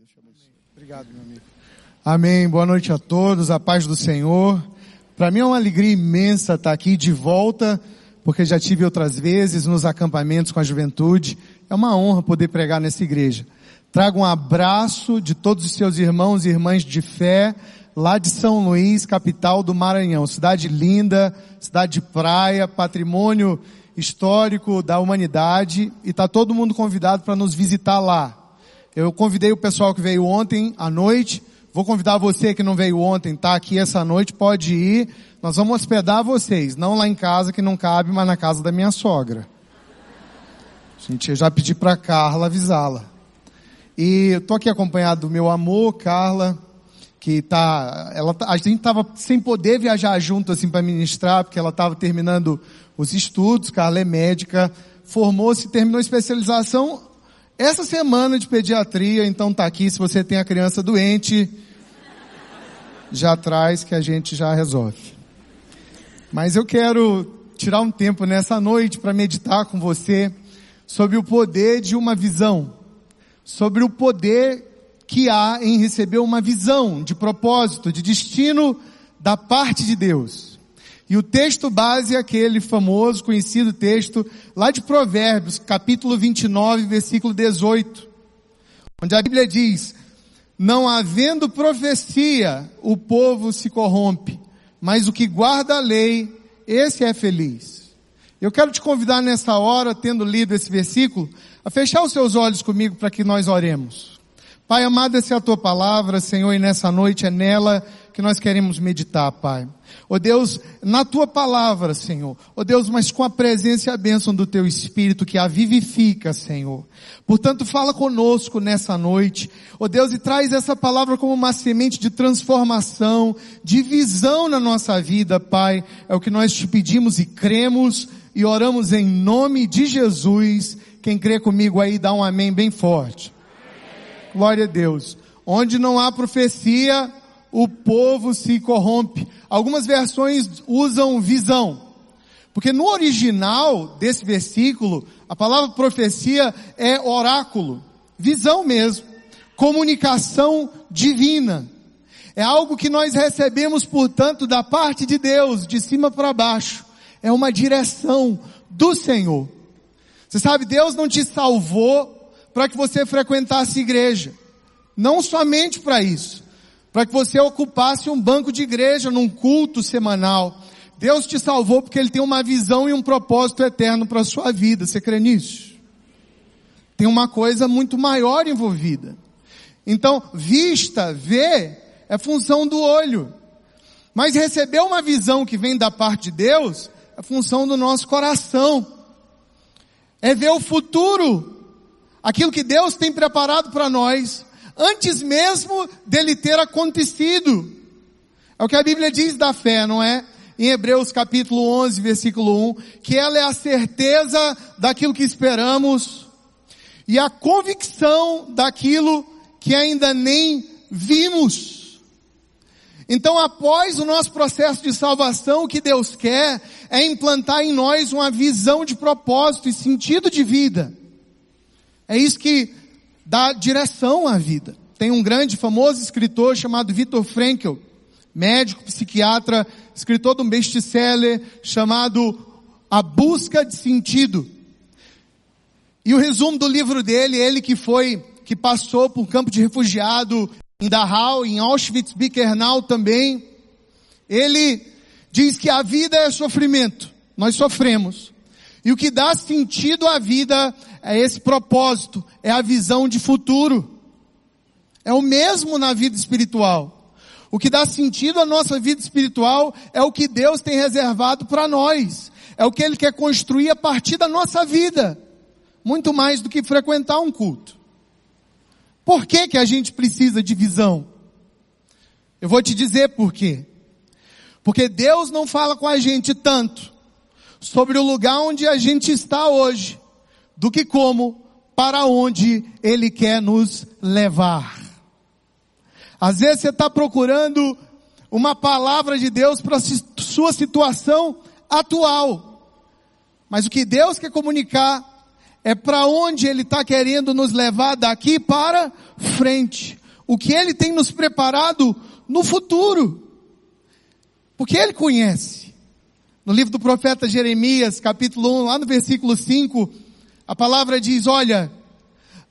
Deus te abençoe. Obrigado, meu amigo. Amém. Boa noite a todos. A paz do Senhor. Para mim é uma alegria imensa estar aqui de volta, porque já tive outras vezes nos acampamentos com a juventude. É uma honra poder pregar nessa igreja. Trago um abraço de todos os seus irmãos e irmãs de fé, lá de São Luís, capital do Maranhão. Cidade linda, cidade de praia, patrimônio histórico da humanidade, e está todo mundo convidado para nos visitar lá. Eu convidei o pessoal que veio ontem à noite, vou convidar você que não veio ontem, tá aqui essa noite, pode ir. Nós vamos hospedar vocês, não lá em casa que não cabe, mas na casa da minha sogra. Gente, eu já pedi para Carla avisá-la. E eu tô aqui acompanhado do meu amor, Carla, que tá, ela, tá, a gente tava sem poder viajar junto assim para ministrar, porque ela estava terminando os estudos, Carla é médica, formou-se, terminou a especialização essa semana de pediatria, então tá aqui, se você tem a criança doente, já traz que a gente já resolve. Mas eu quero tirar um tempo nessa noite para meditar com você sobre o poder de uma visão, sobre o poder que há em receber uma visão de propósito, de destino da parte de Deus. E o texto base é aquele famoso, conhecido texto lá de Provérbios, capítulo 29, versículo 18, onde a Bíblia diz, não havendo profecia, o povo se corrompe, mas o que guarda a lei, esse é feliz. Eu quero te convidar nessa hora, tendo lido esse versículo, a fechar os seus olhos comigo para que nós oremos. Pai amado, essa é a tua palavra, Senhor, e nessa noite é nela que nós queremos meditar, Pai. Ó oh Deus, na tua palavra, Senhor. Ó oh Deus, mas com a presença e a bênção do teu Espírito que a vivifica, Senhor. Portanto, fala conosco nessa noite. Ó oh Deus, e traz essa palavra como uma semente de transformação, de visão na nossa vida, Pai. É o que nós te pedimos e cremos e oramos em nome de Jesus. Quem crê comigo aí, dá um amém bem forte. Glória a Deus. Onde não há profecia, o povo se corrompe. Algumas versões usam visão. Porque no original desse versículo, a palavra profecia é oráculo. Visão mesmo. Comunicação divina. É algo que nós recebemos, portanto, da parte de Deus, de cima para baixo. É uma direção do Senhor. Você sabe, Deus não te salvou para que você frequentasse igreja. Não somente para isso. Para que você ocupasse um banco de igreja num culto semanal. Deus te salvou porque Ele tem uma visão e um propósito eterno para a sua vida. Você crê nisso? Tem uma coisa muito maior envolvida. Então, vista, ver, é função do olho. Mas receber uma visão que vem da parte de Deus é função do nosso coração. É ver o futuro aquilo que Deus tem preparado para nós, antes mesmo dele ter acontecido. É o que a Bíblia diz da fé, não é? Em Hebreus capítulo 11, versículo 1, que ela é a certeza daquilo que esperamos e a convicção daquilo que ainda nem vimos. Então, após o nosso processo de salvação, o que Deus quer é implantar em nós uma visão de propósito e sentido de vida. É isso que dá direção à vida. Tem um grande famoso escritor chamado Viktor Frankl, médico, psiquiatra, escritor de um best-seller chamado A Busca de Sentido. E o resumo do livro dele, ele que foi, que passou por um campo de refugiado em Dachau, em Auschwitz-Birkenau também, ele diz que a vida é sofrimento. Nós sofremos. E o que dá sentido à vida é esse propósito, é a visão de futuro. É o mesmo na vida espiritual. O que dá sentido à nossa vida espiritual é o que Deus tem reservado para nós. É o que Ele quer construir a partir da nossa vida. Muito mais do que frequentar um culto. Por que que a gente precisa de visão? Eu vou te dizer por quê. Porque Deus não fala com a gente tanto sobre o lugar onde a gente está hoje, do que como para onde Ele quer nos levar. Às vezes você está procurando uma palavra de Deus para a sua situação atual. Mas o que Deus quer comunicar é para onde Ele está querendo nos levar daqui para frente. O que Ele tem nos preparado no futuro. Porque Ele conhece. No livro do profeta Jeremias, capítulo 1, lá no versículo 5, a palavra diz, olha,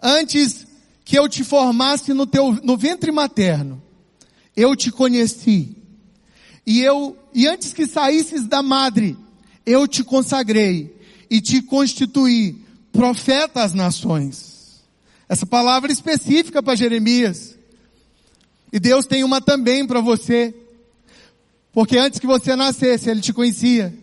antes que eu te formasse no teu, no ventre materno, eu te conheci. E eu, e antes que saísses da madre, eu te consagrei e te constituí profeta às nações. Essa palavra específica para Jeremias. E Deus tem uma também para você. Porque antes que você nascesse, Ele te conhecia.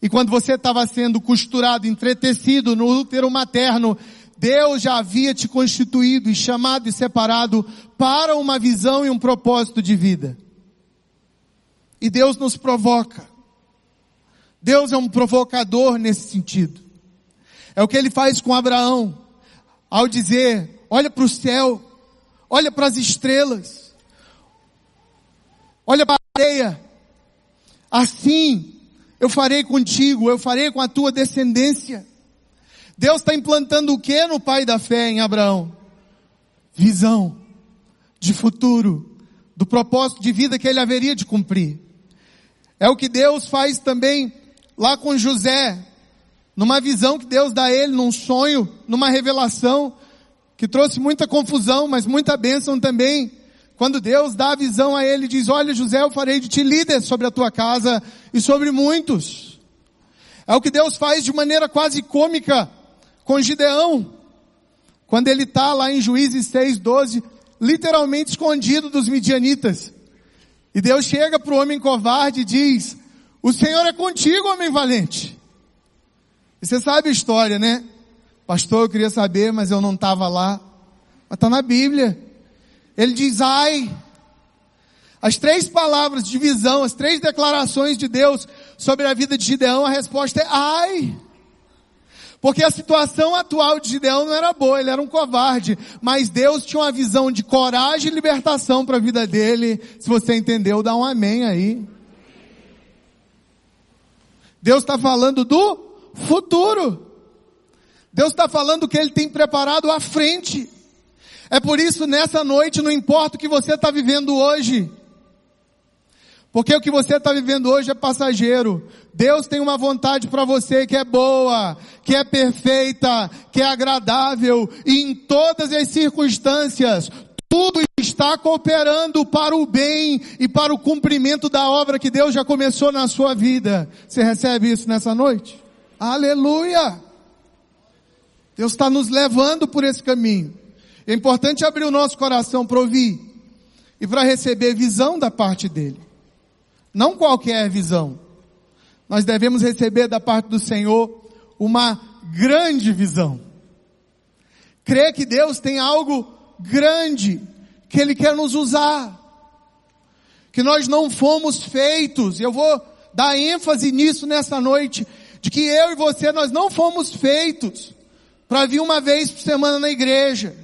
E quando você estava sendo costurado, entretecido no útero materno, Deus já havia te constituído e chamado e separado para uma visão e um propósito de vida. E Deus nos provoca. Deus é um provocador nesse sentido. É o que ele faz com Abraão, ao dizer, olha para o céu, olha para as estrelas, olha para a areia, assim eu farei contigo, eu farei com a tua descendência. Deus está implantando o que no pai da fé em Abraão? Visão de futuro, do propósito de vida que ele haveria de cumprir. É o que Deus faz também lá com José, numa visão que Deus dá a ele, num sonho, numa revelação, que trouxe muita confusão, mas muita bênção também. Quando Deus dá a visão a ele, diz, olha José, eu farei de ti líder sobre a tua casa e sobre muitos. É o que Deus faz de maneira quase cômica com Gideão. Quando ele está lá em Juízes 6, 12, literalmente escondido dos midianitas. E Deus chega para o homem covarde e diz, o Senhor é contigo, homem valente. E você sabe a história, né? Pastor, eu queria saber, mas eu não estava lá. Mas está na Bíblia. Ele diz, ai. As três palavras de visão, as três declarações de Deus sobre a vida de Gideão, a resposta é ai. Porque a situação atual de Gideão não era boa, ele era um covarde, mas Deus tinha uma visão de coragem e libertação para a vida dele. Se você entendeu, dá um amém aí. Deus está falando do futuro. Deus está falando que Ele tem preparado à frente. É por isso, nessa noite, não importa o que você está vivendo hoje. Porque o que você está vivendo hoje é passageiro. Deus tem uma vontade para você que é boa, que é perfeita, que é agradável, e em todas as circunstâncias, tudo está cooperando para o bem e para o cumprimento da obra que Deus já começou na sua vida. Você recebe isso nessa noite? Aleluia! Deus está nos levando por esse caminho. É importante abrir o nosso coração para ouvir e para receber visão da parte dele. Não qualquer visão. Nós devemos receber da parte do Senhor uma grande visão. Crer que Deus tem algo grande que Ele quer nos usar. Que nós não fomos feitos, eu vou dar ênfase nisso nessa noite, de que eu e você nós não fomos feitos para vir uma vez por semana na igreja,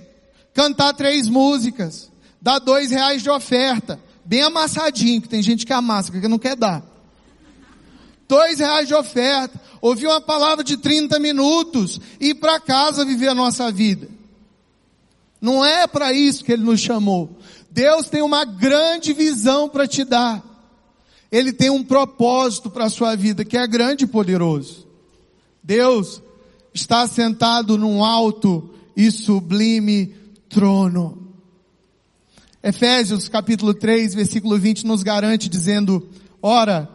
cantar três músicas, dar dois reais de oferta, bem amassadinho, que tem gente que amassa, que não quer dar. Dois reais de oferta, ouvir uma palavra de 30 minutos e ir para casa viver a nossa vida. Não é para isso que Ele nos chamou. Deus tem uma grande visão para te dar. Ele tem um propósito para a sua vida que é grande e poderoso. Deus está sentado num alto e sublime trono. Efésios capítulo 3, versículo 20 nos garante dizendo, ora,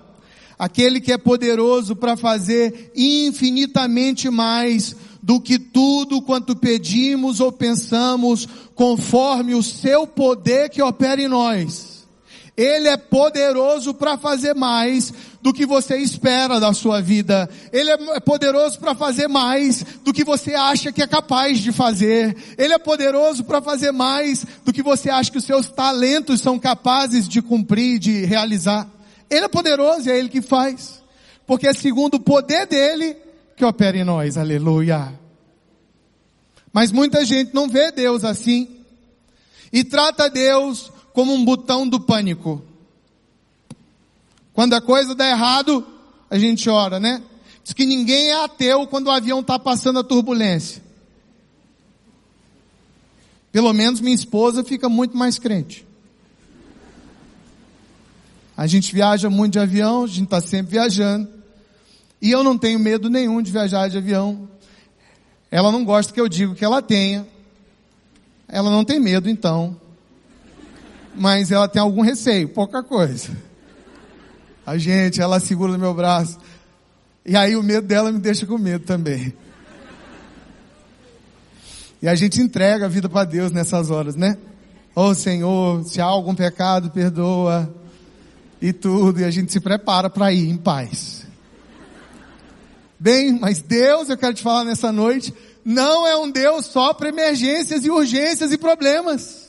aquele que é poderoso para fazer infinitamente mais do que tudo quanto pedimos ou pensamos, conforme o seu poder que opera em nós. Ele é poderoso para fazer mais do que você espera da sua vida. Ele é poderoso para fazer mais do que você acha que é capaz de fazer. Ele é poderoso para fazer mais do que você acha que os seus talentos são capazes de cumprir, de realizar. Ele é poderoso e é Ele que faz. Porque é segundo o poder dele que opera em nós. Aleluia. Mas muita gente não vê Deus assim. E trata Deus como um botão do pânico. Quando a coisa dá errado, a gente ora, né? Diz que ninguém é ateu quando o avião está passando a turbulência. Pelo menos minha esposa fica muito mais crente. A gente viaja muito de avião, a gente está sempre viajando. E eu não tenho medo nenhum de viajar de avião. Ela não gosta que eu diga que ela tenha. Ela não tem medo, então. Mas ela tem algum receio, pouca coisa. A gente, ela segura no meu braço. E aí o medo dela me deixa com medo também. E a gente entrega a vida para Deus nessas horas, né? Ô oh, Senhor, se há algum pecado, perdoa. E tudo, e a gente se prepara para ir em paz. Bem, mas Deus, eu quero te falar nessa noite, não é um Deus só para emergências e urgências e problemas.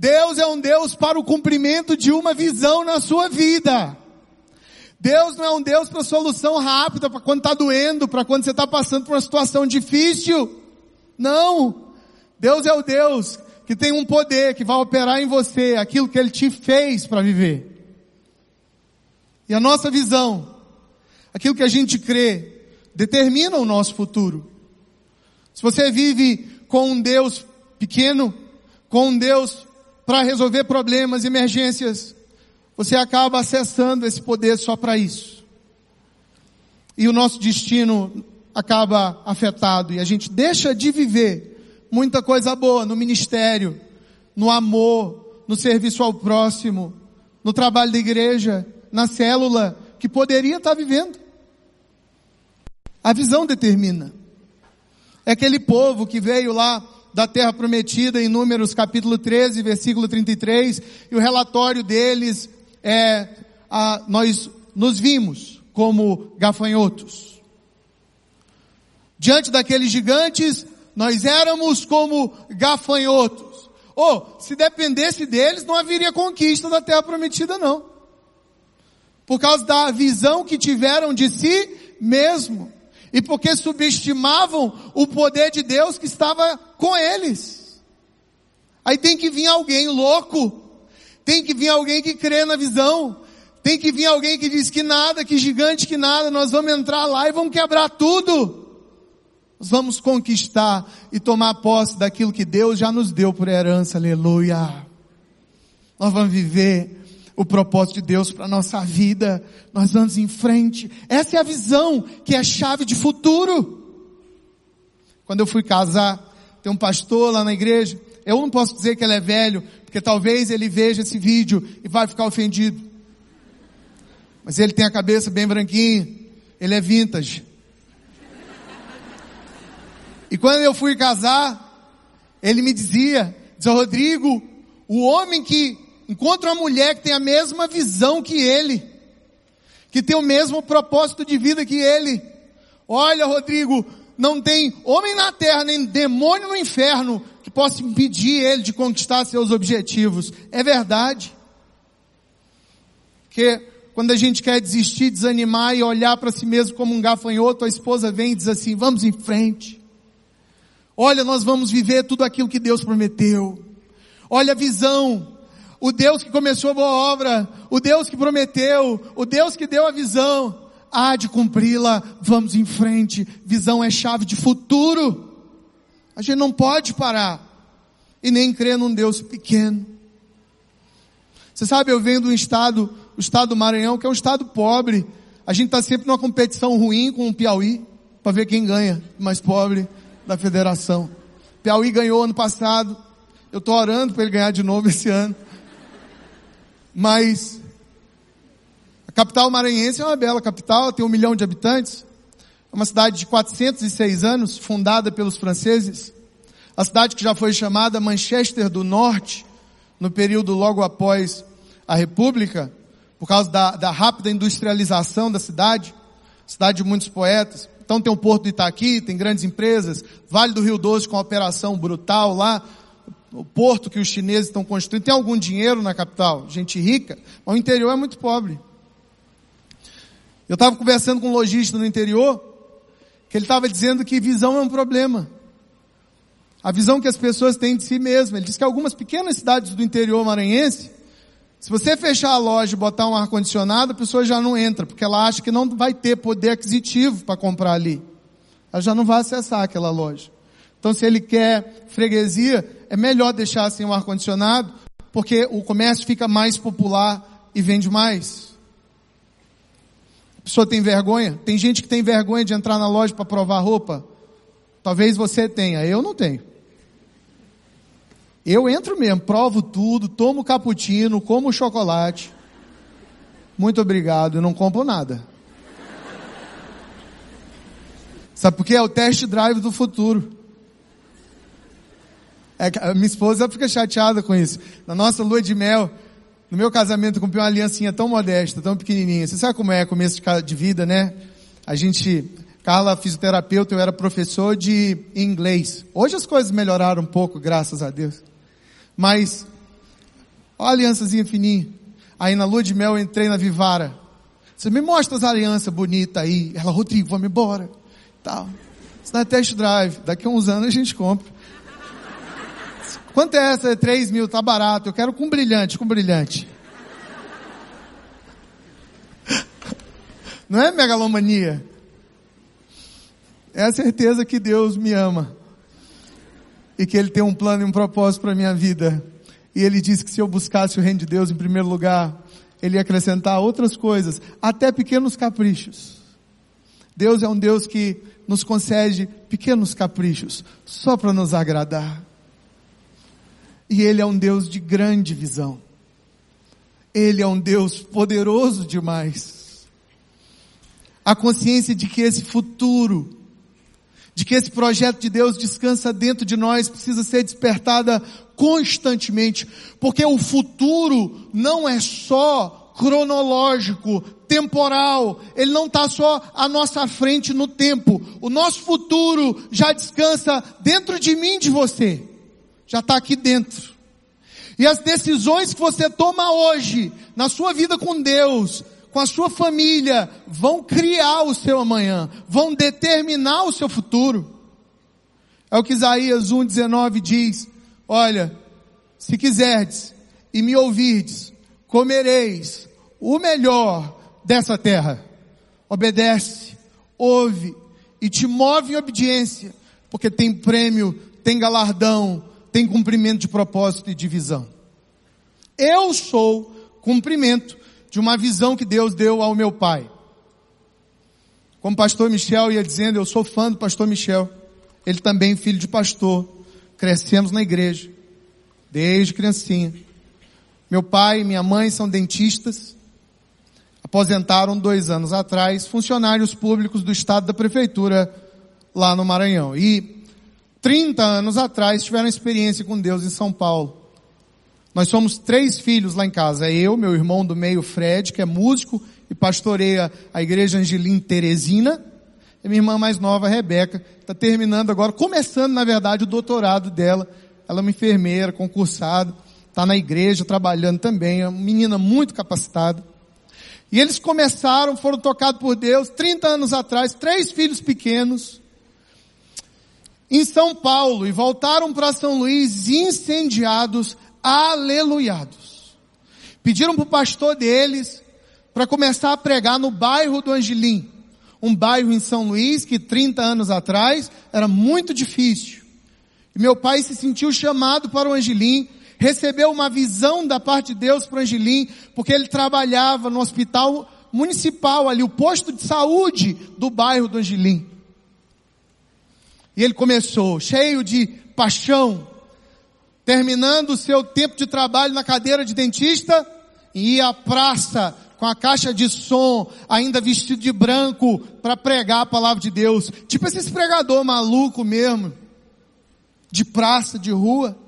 Deus é um Deus para o cumprimento de uma visão na sua vida. Deus não é um Deus para solução rápida, para quando está doendo, para quando você está passando por uma situação difícil. Não. Deus é o Deus que tem um poder que vai operar em você aquilo que Ele te fez para viver. E a nossa visão, aquilo que a gente crê, determina o nosso futuro. Se você vive com um Deus pequeno, com um Deus para resolver problemas, emergências, você acaba acessando esse poder só para isso. E o nosso destino acaba afetado e a gente deixa de viver muita coisa boa no ministério, no amor, no serviço ao próximo, no trabalho da igreja, na célula, que poderia estar vivendo. A visão determina. É aquele povo que veio lá da terra prometida em Números capítulo 13, versículo 33, e o relatório deles é, a, nós nos vimos como gafanhotos. Diante daqueles gigantes, nós éramos como gafanhotos. Ou, oh, se dependesse deles, não haveria conquista da terra prometida, não. Por causa da visão que tiveram de si mesmo. E porque subestimavam o poder de Deus que estava com eles. Aí tem que vir alguém louco tem que vir alguém que crê na visão. Tem que vir alguém que diz que nada, que gigante que nada, nós vamos entrar lá e vamos quebrar tudo. Nós vamos conquistar e tomar posse daquilo que Deus já nos deu por herança, aleluia. Nós vamos viver o propósito de Deus para nossa vida. Nós vamos em frente. Essa é a visão que é a chave de futuro. Quando eu fui casar, tem um pastor lá na igreja. Eu não posso dizer que ele é velho, porque talvez ele veja esse vídeo e vai ficar ofendido. Mas ele tem a cabeça bem branquinha, ele é vintage. E quando eu fui casar, ele me dizia, dizia, Rodrigo, o homem que encontra uma mulher que tem a mesma visão que ele, que tem o mesmo propósito de vida que ele. Olha, Rodrigo, não tem homem na terra, nem demônio no inferno que possa impedir ele de conquistar seus objetivos. É verdade. Que quando a gente quer desistir, desanimar e olhar para si mesmo como um gafanhoto, a esposa vem e diz assim: vamos em frente. Olha, nós vamos viver tudo aquilo que Deus prometeu. Olha a visão. O Deus que começou a boa obra, o Deus que prometeu, o Deus que deu a visão, há de cumpri-la, vamos em frente. Visão é chave de futuro. A gente não pode parar e nem crer num Deus pequeno. Você sabe, eu venho de um estado, o estado do Maranhão, que é um estado pobre. A gente está sempre numa competição ruim com o Piauí, para ver quem ganha, mais pobre da federação. Piauí ganhou ano passado. Eu estou orando para ele ganhar de novo esse ano. Mas a capital maranhense é uma bela capital, tem um milhão de habitantes. É uma cidade de 406 anos, fundada pelos franceses. A cidade que já foi chamada Manchester do Norte, no período logo após a República, por causa da, da rápida industrialização da cidade, cidade de muitos poetas. Então tem o Porto do Itaqui, tem grandes empresas, Vale do Rio Doce com uma operação brutal lá, o porto que os chineses estão construindo. Tem algum dinheiro na capital, gente rica, mas o interior é muito pobre. Eu estava conversando com um lojista no interior, que ele estava dizendo que visão é um problema. A visão que as pessoas têm de si mesmas. Ele disse que algumas pequenas cidades do interior maranhense Se você fechar a loja e botar um ar-condicionado, a pessoa já não entra, porque ela acha que não vai ter poder aquisitivo para comprar ali. Ela já não vai acessar aquela loja. Então se ele quer freguesia, é melhor deixar sem o ar-condicionado, porque o comércio fica mais popular e vende mais. A pessoa tem vergonha? Tem gente que tem vergonha de entrar na loja para provar roupa. Talvez você tenha, eu não tenho. Eu entro mesmo, provo tudo, tomo cappuccino, como chocolate. Muito obrigado, não compro nada. Sabe por quê? É o test drive do futuro. É, minha esposa fica chateada com isso. Na nossa lua de mel, no meu casamento, comprei uma aliancinha tão modesta, tão pequenininha. Você sabe como é começo de vida, né? A gente, Carla, fisioterapeuta, eu era professor de inglês. Hoje as coisas melhoraram um pouco, graças a Deus. Mas, olha a aliançazinha fininha. Aí na lua de mel eu entrei na Vivara. Você me mostra as alianças bonitas aí. Ela, Rodrigo, vamos embora. Tal. Isso não é test drive. Daqui a uns anos a gente compra. Quanto é essa? É 3 mil, tá barato. Eu quero com brilhante, com brilhante. Não é megalomania. É a certeza que Deus me ama e que Ele tem um plano e um propósito para a minha vida. E Ele disse que se eu buscasse o reino de Deus em primeiro lugar, Ele ia acrescentar outras coisas, até pequenos caprichos. Deus é um Deus que nos concede pequenos caprichos, só para nos agradar. E Ele é um Deus de grande visão. Ele é um Deus poderoso demais. A consciência de que esse futuro de que esse projeto de Deus descansa dentro de nós precisa ser despertada constantemente, porque o futuro não é só cronológico, temporal, ele não está só à nossa frente no tempo. O nosso futuro já descansa dentro de mim, de você. Já está aqui dentro. E as decisões que você toma hoje, na sua vida com Deus, com a sua família, vão criar o seu amanhã, vão determinar o seu futuro. É o que Isaías 1,19 diz, olha, se quiserdes e me ouvirdes, comereis o melhor dessa terra. Obedece, ouve e te move em obediência, porque tem prêmio, tem galardão, tem cumprimento de propósito e de visão. Eu sou cumprimento de uma visão que Deus deu ao meu pai. Como pastor Michel ia dizendo, eu sou fã do pastor Michel. Ele também filho de pastor. Crescemos na igreja. Desde criancinha. Meu pai e minha mãe são dentistas. Aposentaram dois anos atrás, funcionários públicos do estado da prefeitura lá no Maranhão. E 30 anos atrás tiveram experiência com Deus em São Paulo. Nós somos três filhos lá em casa. É eu, meu irmão do meio Fred, que é músico e pastoreia a igreja Angelim Teresina. E minha irmã mais nova, Rebeca, está terminando agora, começando na verdade o doutorado dela. Ela é uma enfermeira, concursada, está na igreja trabalhando também, é uma menina muito capacitada. E eles começaram, foram tocados por Deus, 30 anos atrás, três filhos pequenos, em São Paulo, e voltaram para São Luís incendiados aleluiados. Pediram para o pastor deles para começar a pregar no bairro do Angelim, um bairro em São Luís que 30 anos atrás era muito difícil. E meu pai se sentiu chamado para o Angelim, recebeu uma visão da parte de Deus para o Angelim, porque ele trabalhava no hospital municipal ali, o posto de saúde do bairro do Angelim. E ele começou cheio de paixão, terminando o seu tempo de trabalho na cadeira de dentista, ia à praça com a caixa de som, ainda vestido de branco, para pregar a palavra de Deus. Tipo esse pregador maluco mesmo, de praça, de rua.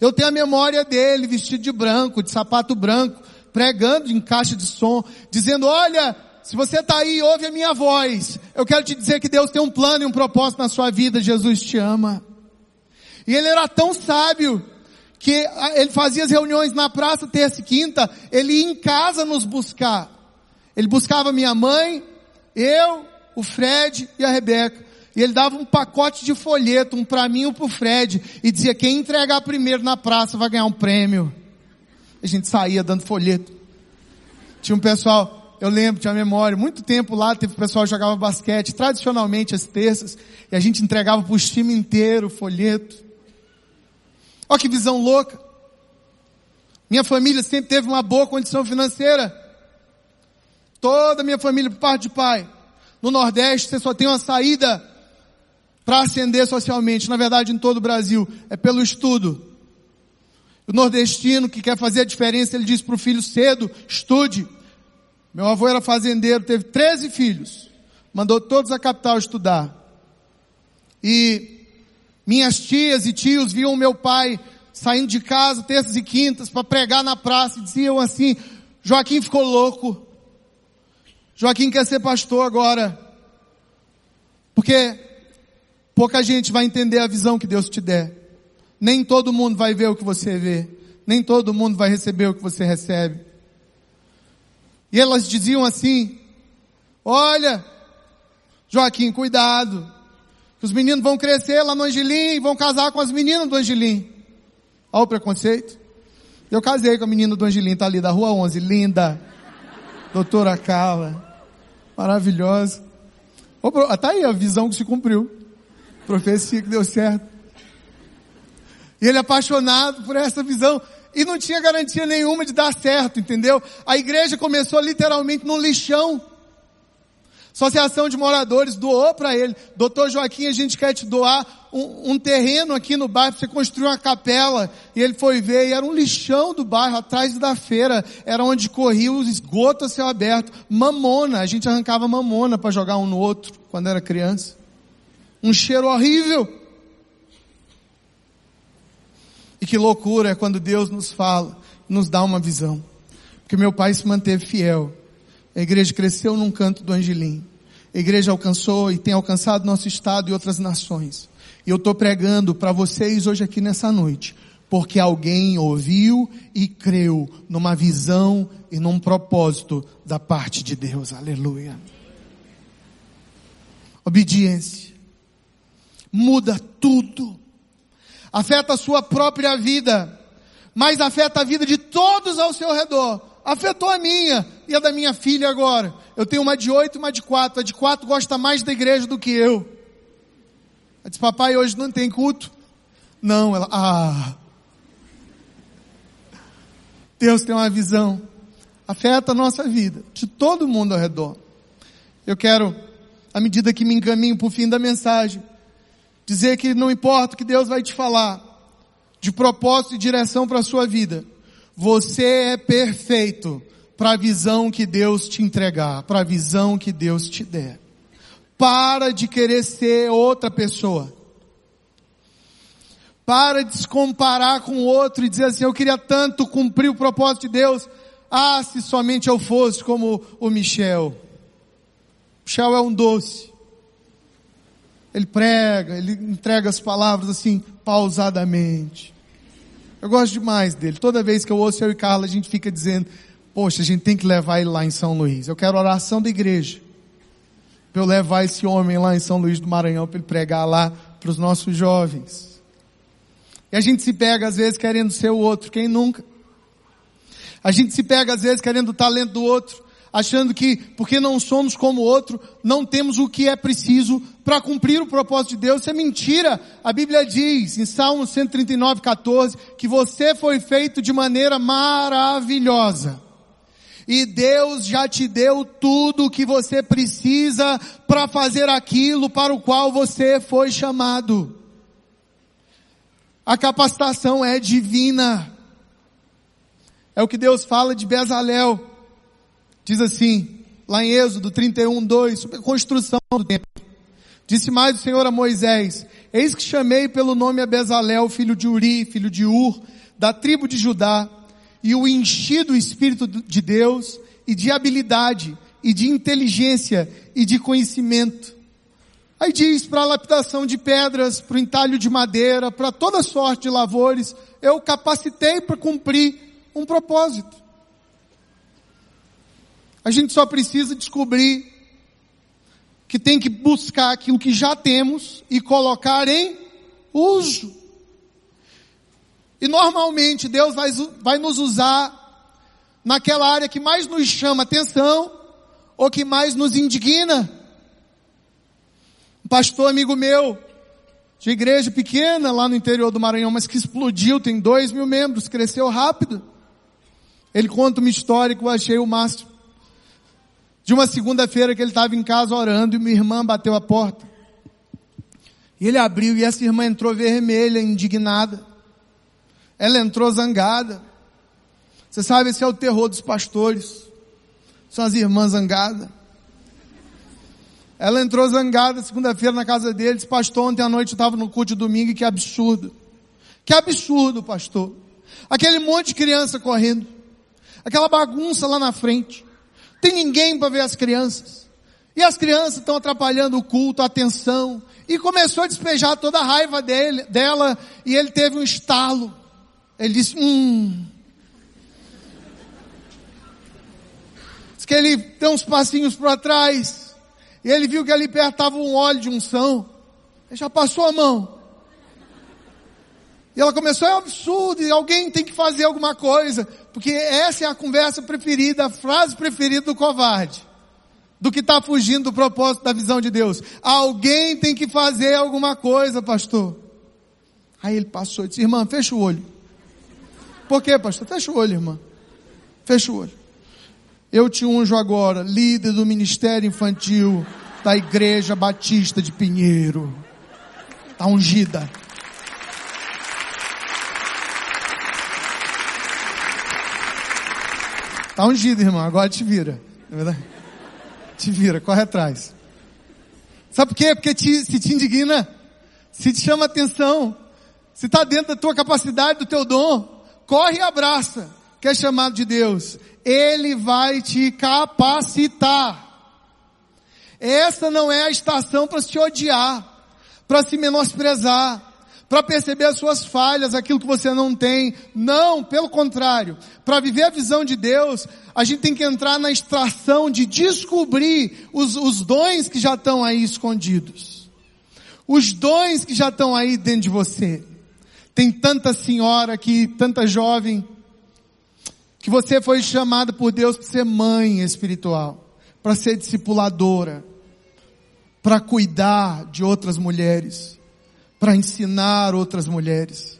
Eu tenho a memória dele vestido de branco, de sapato branco, pregando em caixa de som, dizendo, olha, se você está aí, ouve a minha voz. Eu quero te dizer que Deus tem um plano e um propósito na sua vida, Jesus te ama. E ele era tão sábio que ele fazia as reuniões na praça terça e quinta, ele ia em casa nos buscar. Ele buscava minha mãe, eu, o Fred e a Rebeca. E ele dava um pacote de folheto, um para mim e um para o Fred, e dizia, quem entregar primeiro na praça vai ganhar um prêmio. A gente saía dando folheto. Tinha um pessoal, eu lembro, tinha memória, muito tempo lá teve pessoal que jogava basquete, tradicionalmente às terças, e a gente entregava para o time inteiro folheto. Olha que visão louca. Minha família sempre teve uma boa condição financeira. Toda a minha família, por parte de pai. No Nordeste, você só tem uma saída para ascender socialmente. Na verdade, em todo o Brasil. É pelo estudo. O nordestino que quer fazer a diferença, ele diz para o filho cedo, estude. Meu avô era fazendeiro, teve 13 filhos. Mandou todos a capital estudar. E minhas tias e tios viam meu pai saindo de casa terças e quintas para pregar na praça e diziam assim, Joaquim ficou louco. Joaquim quer ser pastor agora. Porque pouca gente vai entender a visão que Deus te der. Nem todo mundo vai ver o que você vê. Nem todo mundo vai receber o que você recebe. E elas diziam assim: Olha, Joaquim, cuidado. Que os meninos vão crescer lá no Angelim, vão casar com as meninas do Angelim. Olha o preconceito. Eu casei com a menina do Angelim, tá ali da rua 11, linda. Doutora Carla. Maravilhosa. Tá aí a visão que se cumpriu. Profecia que deu certo. E ele é apaixonado por essa visão. E não tinha garantia nenhuma de dar certo, entendeu? A igreja começou literalmente no lixão. Associação de moradores doou para ele. Doutor Joaquim, a gente quer te doar um, um terreno aqui no bairro você construir uma capela. E ele foi ver e era um lixão do bairro, atrás da feira. Era onde corria os esgotos a céu aberto. Mamona, a gente arrancava mamona para jogar um no outro quando era criança. Um cheiro horrível. E que loucura é quando Deus nos fala, nos dá uma visão. Porque meu pai se manteve fiel. A igreja cresceu num canto do Angelim. A igreja alcançou e tem alcançado nosso estado e outras nações. E eu estou pregando para vocês hoje aqui nessa noite, porque alguém ouviu e creu numa visão e num propósito da parte de Deus. Aleluia. Obediência. Muda tudo afeta a sua própria vida, mas afeta a vida de todos ao seu redor. Afetou a minha e a da minha filha agora. Eu tenho uma de oito e uma de quatro. A de quatro gosta mais da igreja do que eu. Ela disse, papai, hoje não tem culto. Não, ela, ah. Deus tem uma visão. Afeta a nossa vida, de todo mundo ao redor. Eu quero, à medida que me encaminho para o fim da mensagem, Dizer que não importa o que Deus vai te falar, de propósito e direção para a sua vida. Você é perfeito para a visão que Deus te entregar, para a visão que Deus te der. Para de querer ser outra pessoa. Para de se comparar com o outro e dizer assim, eu queria tanto cumprir o propósito de Deus. Ah, se somente eu fosse como o Michel. Michel é um doce. Ele prega, ele entrega as palavras assim, pausadamente. Eu gosto demais dele. Toda vez que eu ouço eu e Carla, a gente fica dizendo, poxa, a gente tem que levar ele lá em São Luís. Eu quero oração da igreja. Para eu levar esse homem lá em São Luís do Maranhão para ele pregar lá para os nossos jovens. E a gente se pega às vezes querendo ser o outro, quem nunca? A gente se pega às vezes querendo o talento do outro achando que porque não somos como outro, não temos o que é preciso para cumprir o propósito de Deus. Isso é mentira. A Bíblia diz em Salmo 139, 14, que você foi feito de maneira maravilhosa. E Deus já te deu tudo o que você precisa para fazer aquilo para o qual você foi chamado. A capacitação é divina. É o que Deus fala de Bezalel. Diz assim, lá em Êxodo 31, 2, sobre a construção do templo. Disse mais o Senhor a Moisés, eis que chamei pelo nome a filho de Uri, filho de Ur, da tribo de Judá, e o enchi do Espírito de Deus, e de habilidade, e de inteligência, e de conhecimento. Aí diz para a lapidação de pedras, para o entalho de madeira, para toda sorte de lavores, eu capacitei para cumprir um propósito. A gente só precisa descobrir que tem que buscar aquilo que já temos e colocar em uso. E normalmente Deus vai, vai nos usar naquela área que mais nos chama atenção ou que mais nos indigna. Um pastor amigo meu, de igreja pequena lá no interior do Maranhão, mas que explodiu, tem dois mil membros, cresceu rápido. Ele conta uma história que eu achei o máximo. De uma segunda-feira que ele estava em casa orando e uma irmã bateu a porta. E ele abriu e essa irmã entrou vermelha, indignada. Ela entrou zangada. Você sabe, esse é o terror dos pastores. São as irmãs zangadas. Ela entrou zangada segunda-feira na casa dele, disse, pastor, ontem à noite eu estava no culto de domingo e que absurdo. Que absurdo, pastor. Aquele monte de criança correndo. Aquela bagunça lá na frente. Tem ninguém para ver as crianças. E as crianças estão atrapalhando o culto, a atenção. E começou a despejar toda a raiva dele, dela, e ele teve um estalo. Ele disse, hum, Diz que ele deu uns passinhos para trás. E ele viu que ali perto estava um óleo de unção. Ele já passou a mão. E ela começou, é um absurdo, alguém tem que fazer alguma coisa. Porque essa é a conversa preferida, a frase preferida do covarde. Do que está fugindo do propósito da visão de Deus. Alguém tem que fazer alguma coisa, pastor. Aí ele passou e disse, irmã, fecha o olho. Por quê, pastor? Fecha o olho, irmã. Fecha o olho. Eu te unjo agora, líder do ministério infantil da Igreja Batista de Pinheiro. Está ungida. Está ungida, irmão. Agora te vira. Não é verdade? Te vira, corre atrás. Sabe por quê? Porque te, se te indigna, se te chama atenção, se está dentro da tua capacidade, do teu dom, corre e abraça, que é chamado de Deus. Ele vai te capacitar. Essa não é a estação para se odiar, para se menosprezar, para perceber as suas falhas, aquilo que você não tem. Não, pelo contrário. Para viver a visão de Deus, a gente tem que entrar na extração de descobrir os, os dons que já estão aí escondidos. Os dons que já estão aí dentro de você. Tem tanta senhora aqui, tanta jovem, que você foi chamada por Deus para ser mãe espiritual, para ser discipuladora, para cuidar de outras mulheres, para ensinar outras mulheres.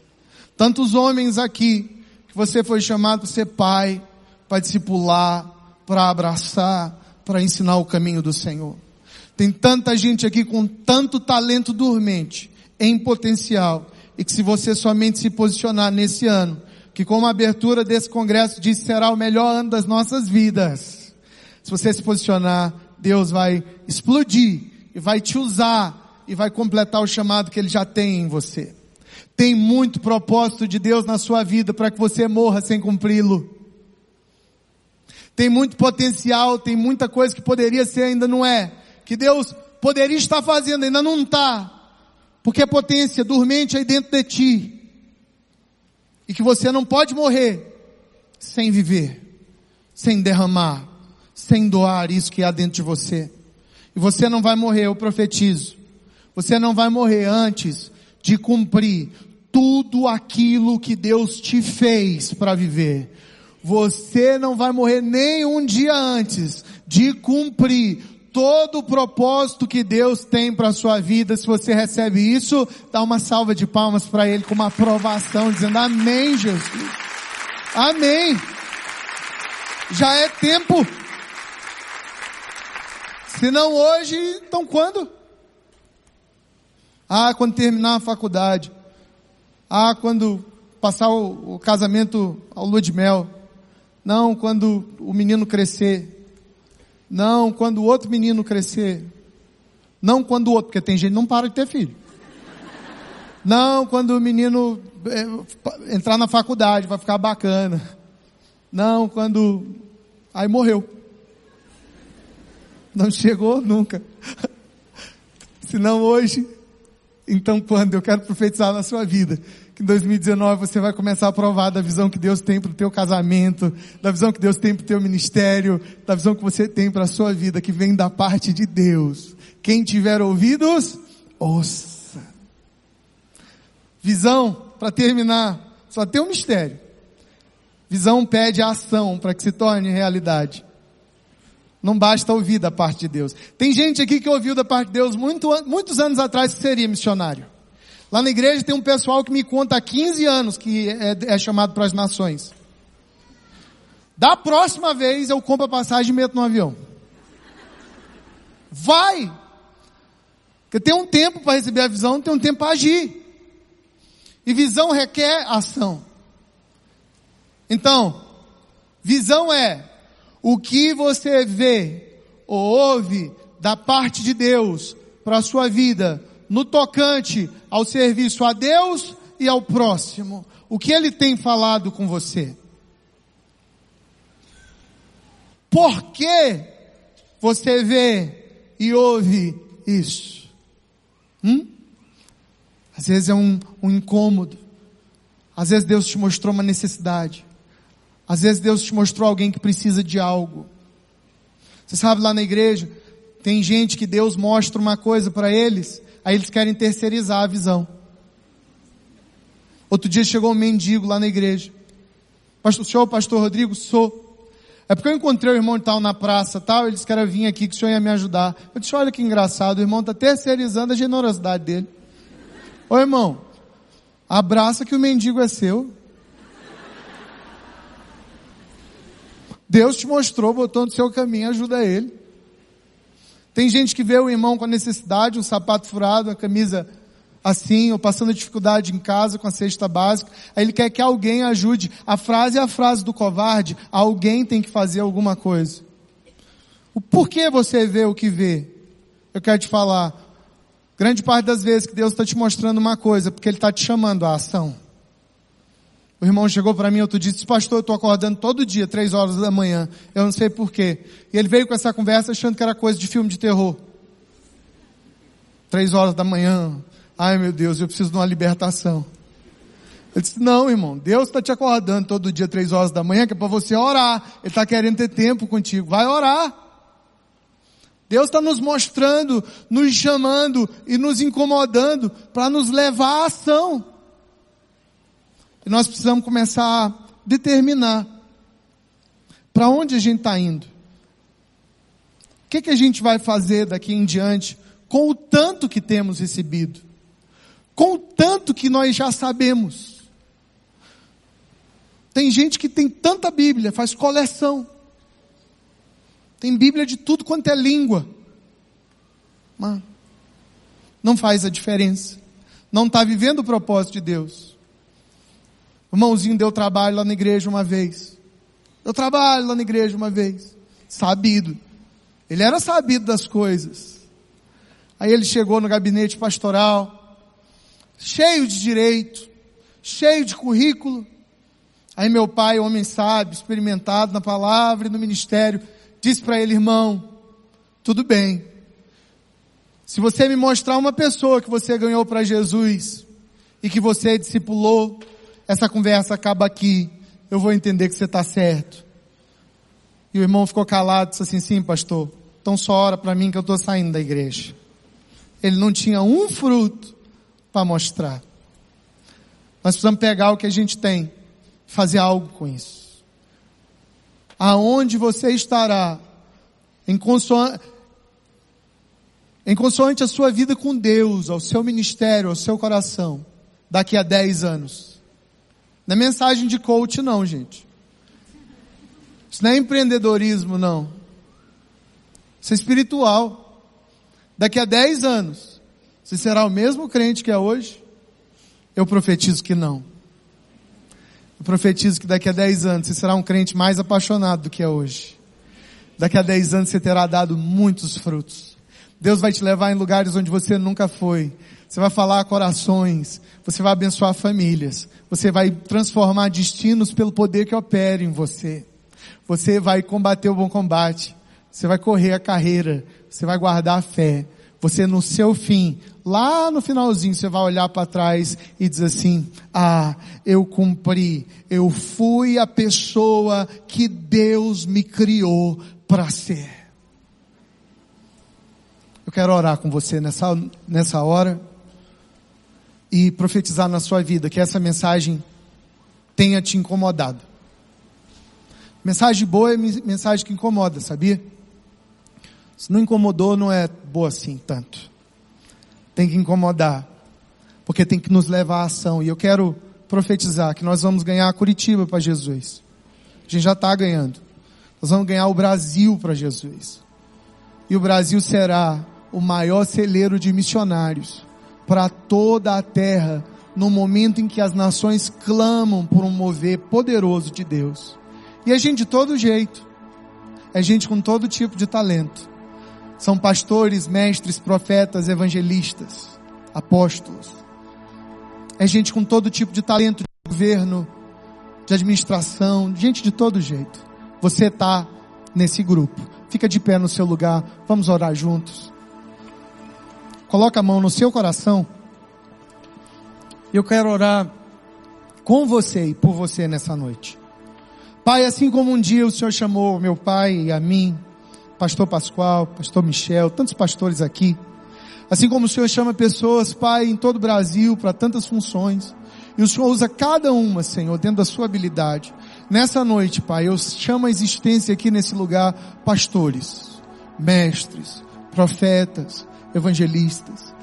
Tantos homens aqui que você foi chamado para ser pai, para discipular, para abraçar, para ensinar o caminho do Senhor. Tem tanta gente aqui com tanto talento dormente, em potencial, e que se você somente se posicionar nesse ano, que como a abertura desse congresso disse, será o melhor ano das nossas vidas. Se você se posicionar, Deus vai explodir e vai te usar e vai completar o chamado que Ele já tem em você. Tem muito propósito de Deus na sua vida para que você morra sem cumpri-lo. Tem muito potencial, tem muita coisa que poderia ser ainda não é. Que Deus poderia estar fazendo, ainda não está. Porque a potência dormente aí dentro de ti. E que você não pode morrer sem viver, sem derramar, sem doar isso que há dentro de você. E você não vai morrer, eu profetizo. Você não vai morrer antes de cumprir tudo aquilo que Deus te fez para viver. Você não vai morrer nem um dia antes de cumprir todo o propósito que Deus tem para a sua vida. Se você recebe isso, dá uma salva de palmas para Ele com uma aprovação, dizendo amém, Jesus. Amém. Já é tempo. Se não hoje, então quando? Ah, quando terminar a faculdade. Ah, quando passar o, o casamento ao lua de mel. Não, quando o menino crescer. Não, quando o outro menino crescer. Não quando o outro, porque tem gente que não para de ter filho. Não, quando o menino é, entrar na faculdade, vai ficar bacana. Não, quando. Aí morreu. Não chegou nunca. Se não hoje, então quando? Eu quero profetizar na sua vida que em 2019 você vai começar a provar da visão que Deus tem para o teu casamento, da visão que Deus tem para o teu ministério, da visão que você tem para a sua vida, que vem da parte de Deus. Quem tiver ouvidos, ouça. Visão, para terminar, Só tem um mistério. Visão pede ação para que se torne realidade. Não basta ouvir da parte de Deus. Tem gente aqui que ouviu da parte de Deus muito, muitos anos atrás que seria missionário. Lá na igreja tem um pessoal que me conta há 15 anos que é, é chamado para as nações. Da próxima vez eu compro a passagem e meto no avião. Vai! Porque tem um tempo para receber a visão, tem um tempo para agir. E visão requer ação. Então, visão é o que você vê ou ouve da parte de Deus para a sua vida no tocante ao serviço a Deus e ao próximo. O que ele tem falado com você? Por que você vê e ouve isso? Hum? Às vezes é um, um incômodo. Às vezes Deus te mostrou uma necessidade. Às vezes Deus te mostrou alguém que precisa de algo. Você sabe lá na igreja, tem gente que Deus mostra uma coisa para eles, aí eles querem terceirizar a visão. Outro dia chegou um mendigo lá na igreja. Pastor, o senhor, pastor Rodrigo? Sou. É porque eu encontrei o irmão tal na praça tal, ele disse que era vir aqui que o senhor ia me ajudar. Eu disse, olha que engraçado, o irmão está terceirizando a generosidade dele. Ô irmão, abraça que o mendigo é seu. Deus te mostrou, botou no seu caminho, ajuda ele. Tem gente que vê o irmão com a necessidade, um sapato furado, a camisa assim, ou passando dificuldade em casa com a cesta básica. Aí ele quer que alguém ajude. A frase é a frase do covarde, alguém tem que fazer alguma coisa. O porquê você vê o que vê? Eu quero te falar. Grande parte das vezes que Deus está te mostrando uma coisa, porque Ele está te chamando à ação. O irmão chegou para mim outro dia e disse, pastor, eu estou acordando todo dia, três horas da manhã. Eu não sei porquê. E ele veio com essa conversa achando que era coisa de filme de terror. Três horas da manhã. Ai meu Deus, eu preciso de uma libertação. Eu disse, não irmão, Deus está te acordando todo dia, três horas da manhã, que é para você orar. Ele está querendo ter tempo contigo. Vai orar. Deus está nos mostrando, nos chamando e nos incomodando para nos levar à ação. E nós precisamos começar a determinar para onde a gente está indo. O que, que a gente vai fazer daqui em diante com o tanto que temos recebido? Com o tanto que nós já sabemos. Tem gente que tem tanta Bíblia, faz coleção. Tem Bíblia de tudo quanto é língua. Mas não faz a diferença. Não está vivendo o propósito de Deus. O irmãozinho deu trabalho lá na igreja uma vez. Deu trabalho lá na igreja uma vez. Sabido. Ele era sabido das coisas. Aí ele chegou no gabinete pastoral, cheio de direito, cheio de currículo. Aí meu pai, homem sábio, experimentado na palavra e no ministério, disse para ele, irmão, tudo bem. Se você me mostrar uma pessoa que você ganhou para Jesus e que você discipulou, essa conversa acaba aqui, eu vou entender que você está certo. E o irmão ficou calado, disse assim, sim pastor, então só ora para mim que eu estou saindo da igreja. Ele não tinha um fruto para mostrar. Nós precisamos pegar o que a gente tem, fazer algo com isso. Aonde você estará, em consoante, em consoante a sua vida com Deus, ao seu ministério, ao seu coração, daqui a 10 anos. Não é mensagem de coach não, gente. Isso não é empreendedorismo não. Isso é espiritual. Daqui a 10 anos, você será o mesmo crente que é hoje? Eu profetizo que não. Eu profetizo que daqui a 10 anos você será um crente mais apaixonado do que é hoje. Daqui a 10 anos você terá dado muitos frutos. Deus vai te levar em lugares onde você nunca foi. Você vai falar corações. Você vai abençoar famílias. Você vai transformar destinos pelo poder que opera em você. Você vai combater o bom combate. Você vai correr a carreira. Você vai guardar a fé. Você no seu fim, lá no finalzinho, você vai olhar para trás e dizer assim, ah, eu cumpri. Eu fui a pessoa que Deus me criou para ser. Eu quero orar com você nessa, nessa hora e profetizar na sua vida que essa mensagem tenha te incomodado. Mensagem boa é mensagem que incomoda, sabia? Se não incomodou, não é boa assim tanto. Tem que incomodar. Porque tem que nos levar à ação. E eu quero profetizar que nós vamos ganhar Curitiba para Jesus. A gente já está ganhando. Nós vamos ganhar o Brasil para Jesus. E o Brasil será o maior celeiro de missionários para toda a terra no momento em que as nações clamam por um mover poderoso de Deus. E é gente de todo jeito. É gente com todo tipo de talento. São pastores, mestres, profetas, evangelistas, apóstolos. É gente com todo tipo de talento de governo, de administração, gente de todo jeito. Você está nesse grupo. Fica de pé no seu lugar. Vamos orar juntos. Coloca a mão no seu coração. Eu quero orar com você e por você nessa noite. Pai, assim como um dia o Senhor chamou meu pai e a mim, pastor Pascoal, pastor Michel, tantos pastores aqui, assim como o Senhor chama pessoas, Pai, em todo o Brasil para tantas funções, e o Senhor usa cada uma, Senhor, dentro da sua habilidade. Nessa noite, Pai, eu chamo a existência aqui nesse lugar pastores, mestres, profetas, evangelistas,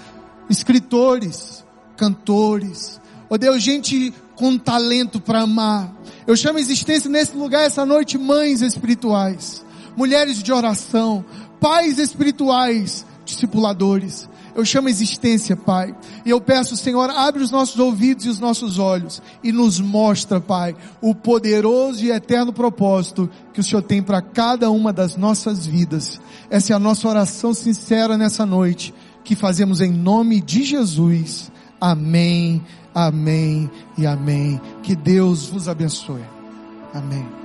escritores, cantores, ó oh Deus, gente com talento para amar. Eu chamo a existência nesse lugar essa noite mães espirituais, mulheres de oração, pais espirituais, discipuladores. Eu chamo a existência, Pai. E eu peço, Senhor, abre os nossos ouvidos e os nossos olhos e nos mostra, Pai, o poderoso e eterno propósito que o Senhor tem para cada uma das nossas vidas. Essa é a nossa oração sincera nessa noite, que fazemos em nome de Jesus. Amém, amém e amém. Que Deus vos abençoe. Amém.